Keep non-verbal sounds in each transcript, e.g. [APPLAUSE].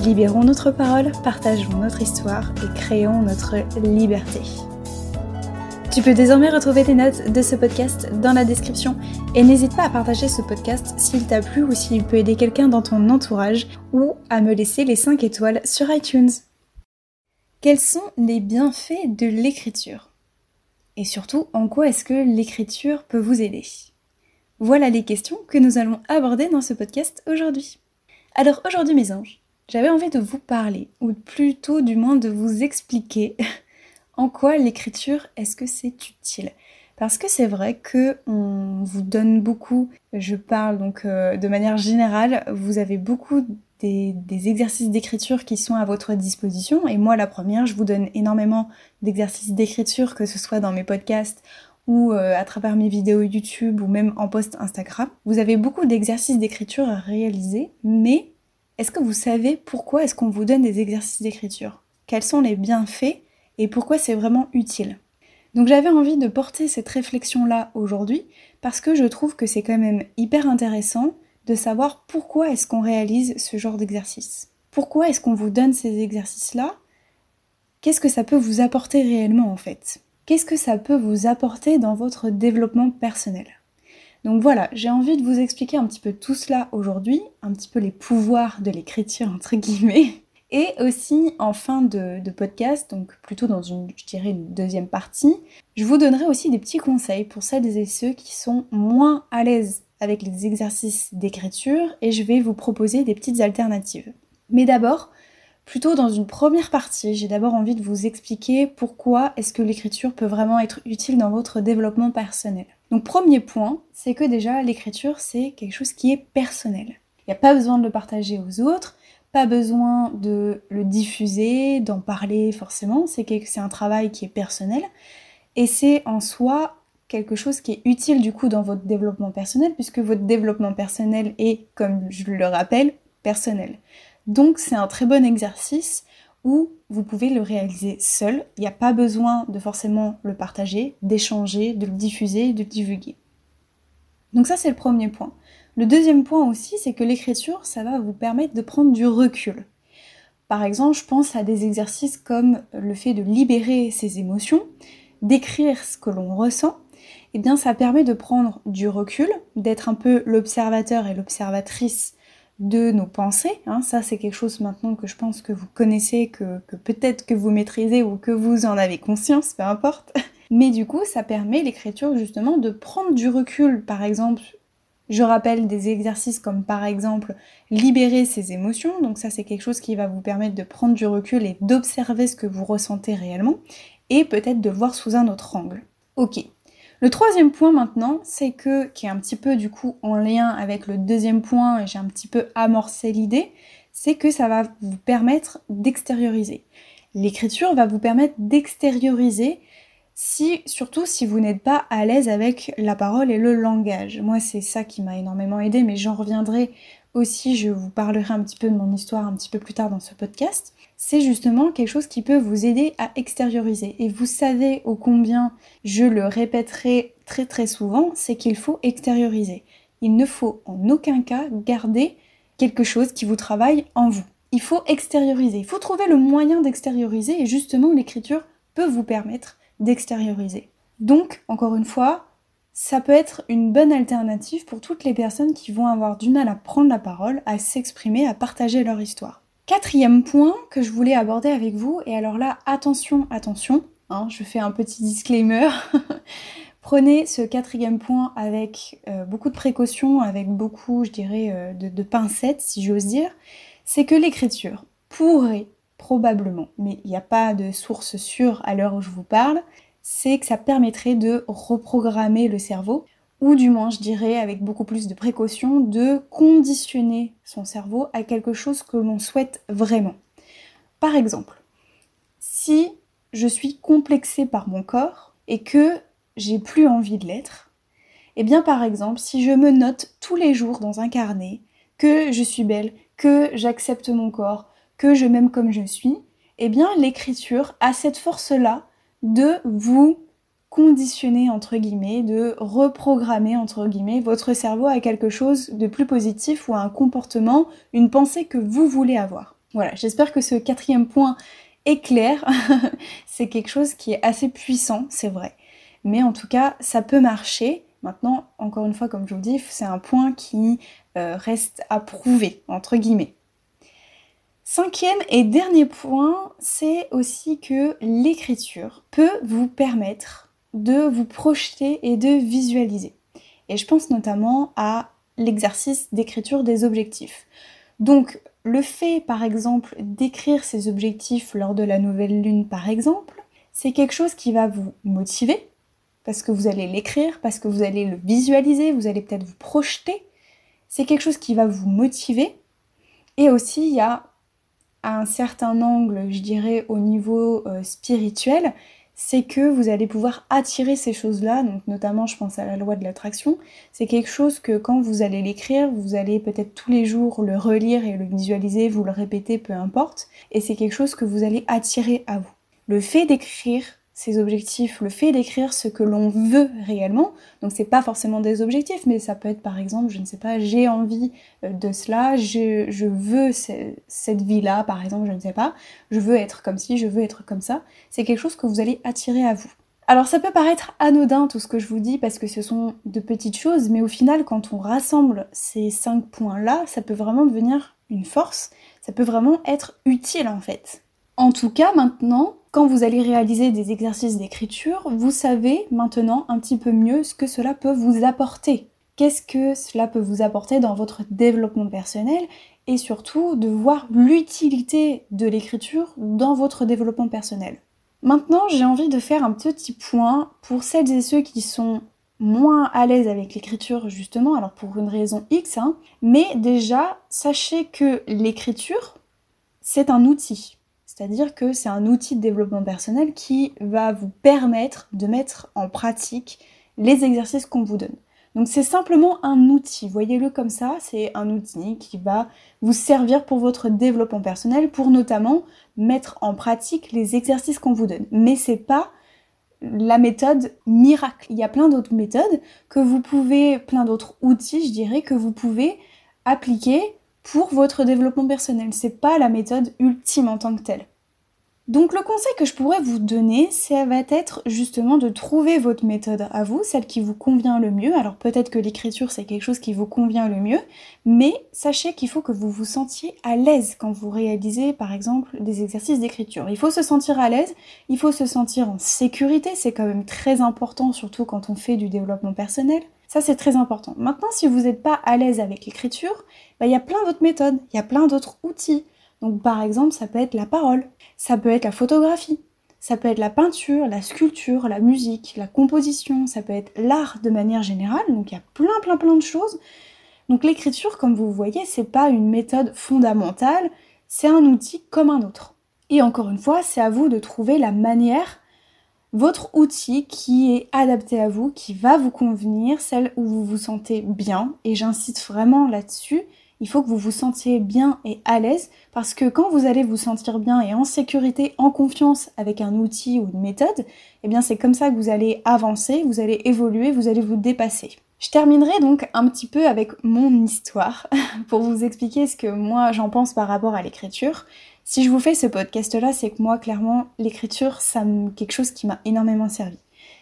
Libérons notre parole, partageons notre histoire et créons notre liberté. Tu peux désormais retrouver tes notes de ce podcast dans la description et n'hésite pas à partager ce podcast s'il t'a plu ou s'il peut aider quelqu'un dans ton entourage ou à me laisser les 5 étoiles sur iTunes. Quels sont les bienfaits de l'écriture? Et surtout, en quoi est-ce que l'écriture peut vous aider? Voilà les questions que nous allons aborder dans ce podcast aujourd'hui. Alors aujourd'hui mes anges, j'avais envie de vous parler, ou plutôt du moins de vous expliquer [LAUGHS] en quoi l'écriture est-ce que c'est utile? Parce que c'est vrai que on vous donne beaucoup, je parle donc euh, de manière générale, vous avez beaucoup des, exercices d'écriture qui sont à votre disposition. Et moi, la première, je vous donne énormément d'exercices d'écriture, que ce soit dans mes podcasts ou euh, à travers mes vidéos YouTube ou même en post Instagram. Vous avez beaucoup d'exercices d'écriture à réaliser, mais est-ce que vous savez pourquoi est-ce qu'on vous donne des exercices d'écriture? Quels sont les bienfaits et pourquoi c'est vraiment utile? Donc j'avais envie de porter cette réflexion-là aujourd'hui parce que je trouve que c'est quand même hyper intéressant de savoir pourquoi est-ce qu'on réalise ce genre d'exercice. Pourquoi est-ce qu'on vous donne ces exercices-là? Qu'est-ce que ça peut vous apporter réellement en fait? Qu'est-ce que ça peut vous apporter dans votre développement personnel? Donc voilà, j'ai envie de vous expliquer un petit peu tout cela aujourd'hui, un petit peu les pouvoirs de l'écriture entre guillemets. [LAUGHS] Et aussi en fin de, podcast, donc plutôt dans une, je dirais, une deuxième partie, je vous donnerai aussi des petits conseils pour celles et ceux qui sont moins à l'aise avec les exercices d'écriture et je vais vous proposer des petites alternatives. Mais d'abord, plutôt dans une première partie, j'ai d'abord envie de vous expliquer pourquoi est-ce que l'écriture peut vraiment être utile dans votre développement personnel. Donc premier point, c'est que déjà l'écriture c'est quelque chose qui est personnel. Il n'y a pas besoin de le partager aux autres, pas besoin de le diffuser, d'en parler forcément, c'est un travail qui est personnel et c'est en soi quelque chose qui est utile du coup dans votre développement personnel puisque votre développement personnel est, comme je le rappelle, personnel. Donc c'est un très bon exercice où vous pouvez le réaliser seul. Il n'y a pas besoin de forcément le partager, d'échanger, de le diffuser, de le divulguer. Donc ça c'est le premier point. Le deuxième point aussi, c'est que l'écriture, ça va vous permettre de prendre du recul. Par exemple, je pense à des exercices comme le fait de libérer ses émotions, d'écrire ce que l'on ressent. Eh bien, ça permet de prendre du recul, d'être un peu l'observateur et l'observatrice de nos pensées. Hein. Ça, c'est quelque chose maintenant que je pense que vous connaissez, que, peut-être que vous maîtrisez ou que vous en avez conscience, peu importe. [LAUGHS] Mais du coup, ça permet l'écriture justement de prendre du recul. Par exemple, je rappelle des exercices comme par exemple libérer ses émotions. Donc ça, c'est quelque chose qui va vous permettre de prendre du recul et d'observer ce que vous ressentez réellement et peut-être de voir sous un autre angle. Ok, le troisième point maintenant, c'est que, qui est un petit peu du coup en lien avec le deuxième point, et j'ai un petit peu amorcé l'idée, c'est que ça va vous permettre d'extérioriser. L'écriture va vous permettre d'extérioriser si, surtout si vous n'êtes pas à l'aise avec la parole et le langage. Moi, c'est ça qui m'a énormément aidé, mais j'en reviendrai aussi, je vous parlerai un petit peu de mon histoire un petit peu plus tard dans ce podcast c'est justement quelque chose qui peut vous aider à extérioriser. Et vous savez au combien je le répéterai très très souvent, c'est qu'il faut extérioriser. Il ne faut en aucun cas garder quelque chose qui vous travaille en vous. Il faut extérioriser. Il faut trouver le moyen d'extérioriser et justement l'écriture peut vous permettre d'extérioriser. Donc, encore une fois, ça peut être une bonne alternative pour toutes les personnes qui vont avoir du mal à prendre la parole, à s'exprimer, à partager leur histoire. Quatrième point que je voulais aborder avec vous, et alors là, attention, attention, hein, je fais un petit disclaimer. [LAUGHS] Prenez ce quatrième point avec euh, beaucoup de précautions, avec beaucoup, je dirais, euh, de, pincettes, si j'ose dire. C'est que l'écriture pourrait probablement, mais il n'y a pas de source sûre à l'heure où je vous parle, c'est que ça permettrait de reprogrammer le cerveau ou du moins je dirais avec beaucoup plus de précaution, de conditionner son cerveau à quelque chose que l'on souhaite vraiment. Par exemple, si je suis complexée par mon corps et que j'ai plus envie de l'être, eh bien par exemple, si je me note tous les jours dans un carnet que je suis belle, que j'accepte mon corps, que je m'aime comme je suis, eh bien l'écriture a cette force-là de vous conditionner entre guillemets, de reprogrammer entre guillemets votre cerveau à quelque chose de plus positif ou à un comportement, une pensée que vous voulez avoir. Voilà, j'espère que ce quatrième point est clair. [LAUGHS] c'est quelque chose qui est assez puissant, c'est vrai. Mais en tout cas, ça peut marcher. Maintenant, encore une fois, comme je vous dis, c'est un point qui euh, reste à prouver, entre guillemets. Cinquième et dernier point, c'est aussi que l'écriture peut vous permettre de vous projeter et de visualiser. Et je pense notamment à l'exercice d'écriture des objectifs. Donc le fait par exemple d'écrire ces objectifs lors de la nouvelle lune par exemple, c'est quelque chose qui va vous motiver, parce que vous allez l'écrire, parce que vous allez le visualiser, vous allez peut-être vous projeter. C'est quelque chose qui va vous motiver. Et aussi, il y a un certain angle, je dirais, au niveau euh, spirituel, c'est que vous allez pouvoir attirer ces choses-là, donc notamment je pense à la loi de l'attraction, c'est quelque chose que quand vous allez l'écrire, vous allez peut-être tous les jours le relire et le visualiser, vous le répéter, peu importe, et c'est quelque chose que vous allez attirer à vous. Le fait d'écrire ses objectifs, le fait d'écrire ce que l'on veut réellement. Donc c'est pas forcément des objectifs, mais ça peut être par exemple, je ne sais pas, j'ai envie euh, de cela, je, veux cette vie-là, par exemple, je ne sais pas, je veux être comme ci, je veux être comme ça. C'est quelque chose que vous allez attirer à vous. Alors ça peut paraître anodin tout ce que je vous dis parce que ce sont de petites choses, mais au final quand on rassemble ces cinq points-là, ça peut vraiment devenir une force, ça peut vraiment être utile en fait. En tout cas maintenant, quand vous allez réaliser des exercices d'écriture, vous savez maintenant un petit peu mieux ce que cela peut vous apporter. Qu'est-ce que cela peut vous apporter dans votre développement personnel et surtout de voir l'utilité de l'écriture dans votre développement personnel. Maintenant, j'ai envie de faire un petit point pour celles et ceux qui sont moins à l'aise avec l'écriture justement, alors pour une raison X, hein, mais déjà, sachez que l'écriture, c'est un outil. C'est-à-dire que c'est un outil de développement personnel qui va vous permettre de mettre en pratique les exercices qu'on vous donne. Donc c'est simplement un outil, voyez-le comme ça, c'est un outil qui va vous servir pour votre développement personnel, pour notamment mettre en pratique les exercices qu'on vous donne. Mais c'est pas la méthode miracle. Il y a plein d'autres méthodes que vous pouvez, plein d'autres outils, je dirais, que vous pouvez appliquer pour votre développement personnel. C'est pas la méthode ultime en tant que telle. Donc le conseil que je pourrais vous donner, ça va être justement de trouver votre méthode à vous, celle qui vous convient le mieux. Alors peut-être que l'écriture c'est quelque chose qui vous convient le mieux, mais sachez qu'il faut que vous vous sentiez à l'aise quand vous réalisez par exemple des exercices d'écriture. Il faut se sentir à l'aise, il faut se sentir en sécurité, c'est quand même très important surtout quand on fait du développement personnel. Ça, c'est très important. Maintenant, si vous n'êtes pas à l'aise avec l'écriture, bah, il y a plein d'autres méthodes, il y a plein d'autres outils. Donc, par exemple, ça peut être la parole, ça peut être la photographie, ça peut être la peinture, la sculpture, la musique, la composition, ça peut être l'art de manière générale. Donc, il y a plein, plein, plein de choses. Donc, l'écriture, comme vous voyez, c'est pas une méthode fondamentale, c'est un outil comme un autre. Et encore une fois, c'est à vous de trouver la manière votre outil qui est adapté à vous, qui va vous convenir, celle où vous vous sentez bien. Et j'insiste vraiment là-dessus. Il faut que vous vous sentiez bien et à l'aise parce que quand vous allez vous sentir bien et en sécurité, en confiance avec un outil ou une méthode, eh bien c'est comme ça que vous allez avancer, vous allez évoluer, vous allez vous dépasser. Je terminerai donc un petit peu avec mon histoire [LAUGHS] pour vous expliquer ce que moi j'en pense par rapport à l'écriture si je vous fais ce podcast-là, c'est que moi, clairement, l'écriture, c'est quelque chose qui m'a énormément servi.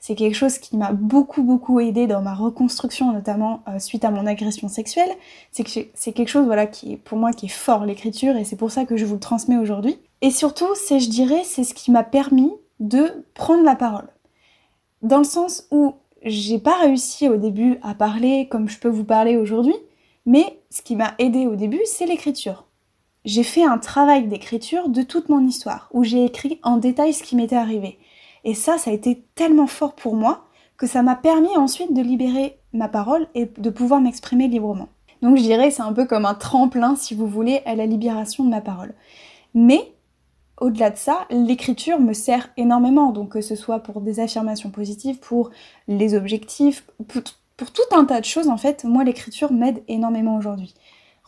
C'est quelque chose qui m'a beaucoup beaucoup aidé dans ma reconstruction, notamment euh, suite à mon agression sexuelle. C'est que c'est quelque chose voilà qui est pour moi qui est fort l'écriture et c'est pour ça que je vous le transmets aujourd'hui. Et surtout, c'est je dirais c'est ce qui m'a permis de prendre la parole. Dans le sens où j'ai pas réussi au début à parler comme je peux vous parler aujourd'hui, mais ce qui m'a aidé au début, c'est l'écriture j'ai fait un travail d'écriture de toute mon histoire, où j'ai écrit en détail ce qui m'était arrivé. Et ça, ça a été tellement fort pour moi que ça m'a permis ensuite de libérer ma parole et de pouvoir m'exprimer librement. Donc je dirais c'est un peu comme un tremplin, si vous voulez, à la libération de ma parole. Mais au-delà de ça, l'écriture me sert énormément, donc que ce soit pour des affirmations positives, pour les objectifs, pour, tout un tas de choses en fait, moi l'écriture m'aide énormément aujourd'hui.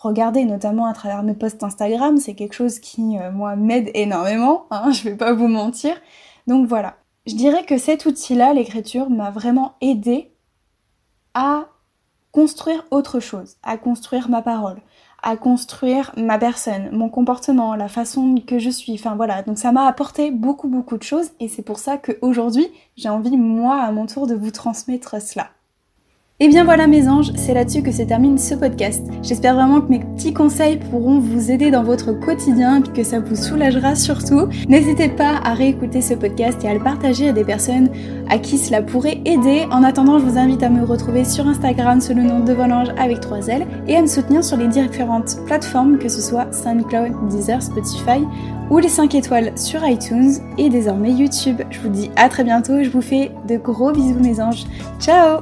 Regardez notamment à travers mes posts Instagram, c'est quelque chose qui euh, moi m'aide énormément, hein, [LAUGHS] je vais pas vous mentir. Donc voilà, je dirais que cet outil-là, l'écriture, m'a vraiment aidé à construire autre chose, à construire ma parole, à construire ma personne, mon comportement, la façon que je suis. Enfin voilà, donc ça m'a apporté beaucoup beaucoup de choses et c'est pour ça qu'aujourd'hui j'ai envie moi à mon tour de vous transmettre cela. Et bien voilà mes anges, c'est là-dessus que se termine ce podcast. J'espère vraiment que mes petits conseils pourront vous aider dans votre quotidien et que ça vous soulagera surtout. N'hésitez pas à réécouter ce podcast et à le partager à des personnes à qui cela pourrait aider. En attendant, je vous invite à me retrouver sur Instagram sous le nom de Volange avec 3 L et à me soutenir sur les différentes plateformes que ce soit SoundCloud, Deezer, Spotify ou les 5 étoiles sur iTunes et désormais YouTube. Je vous dis à très bientôt et je vous fais de gros bisous mes anges. Ciao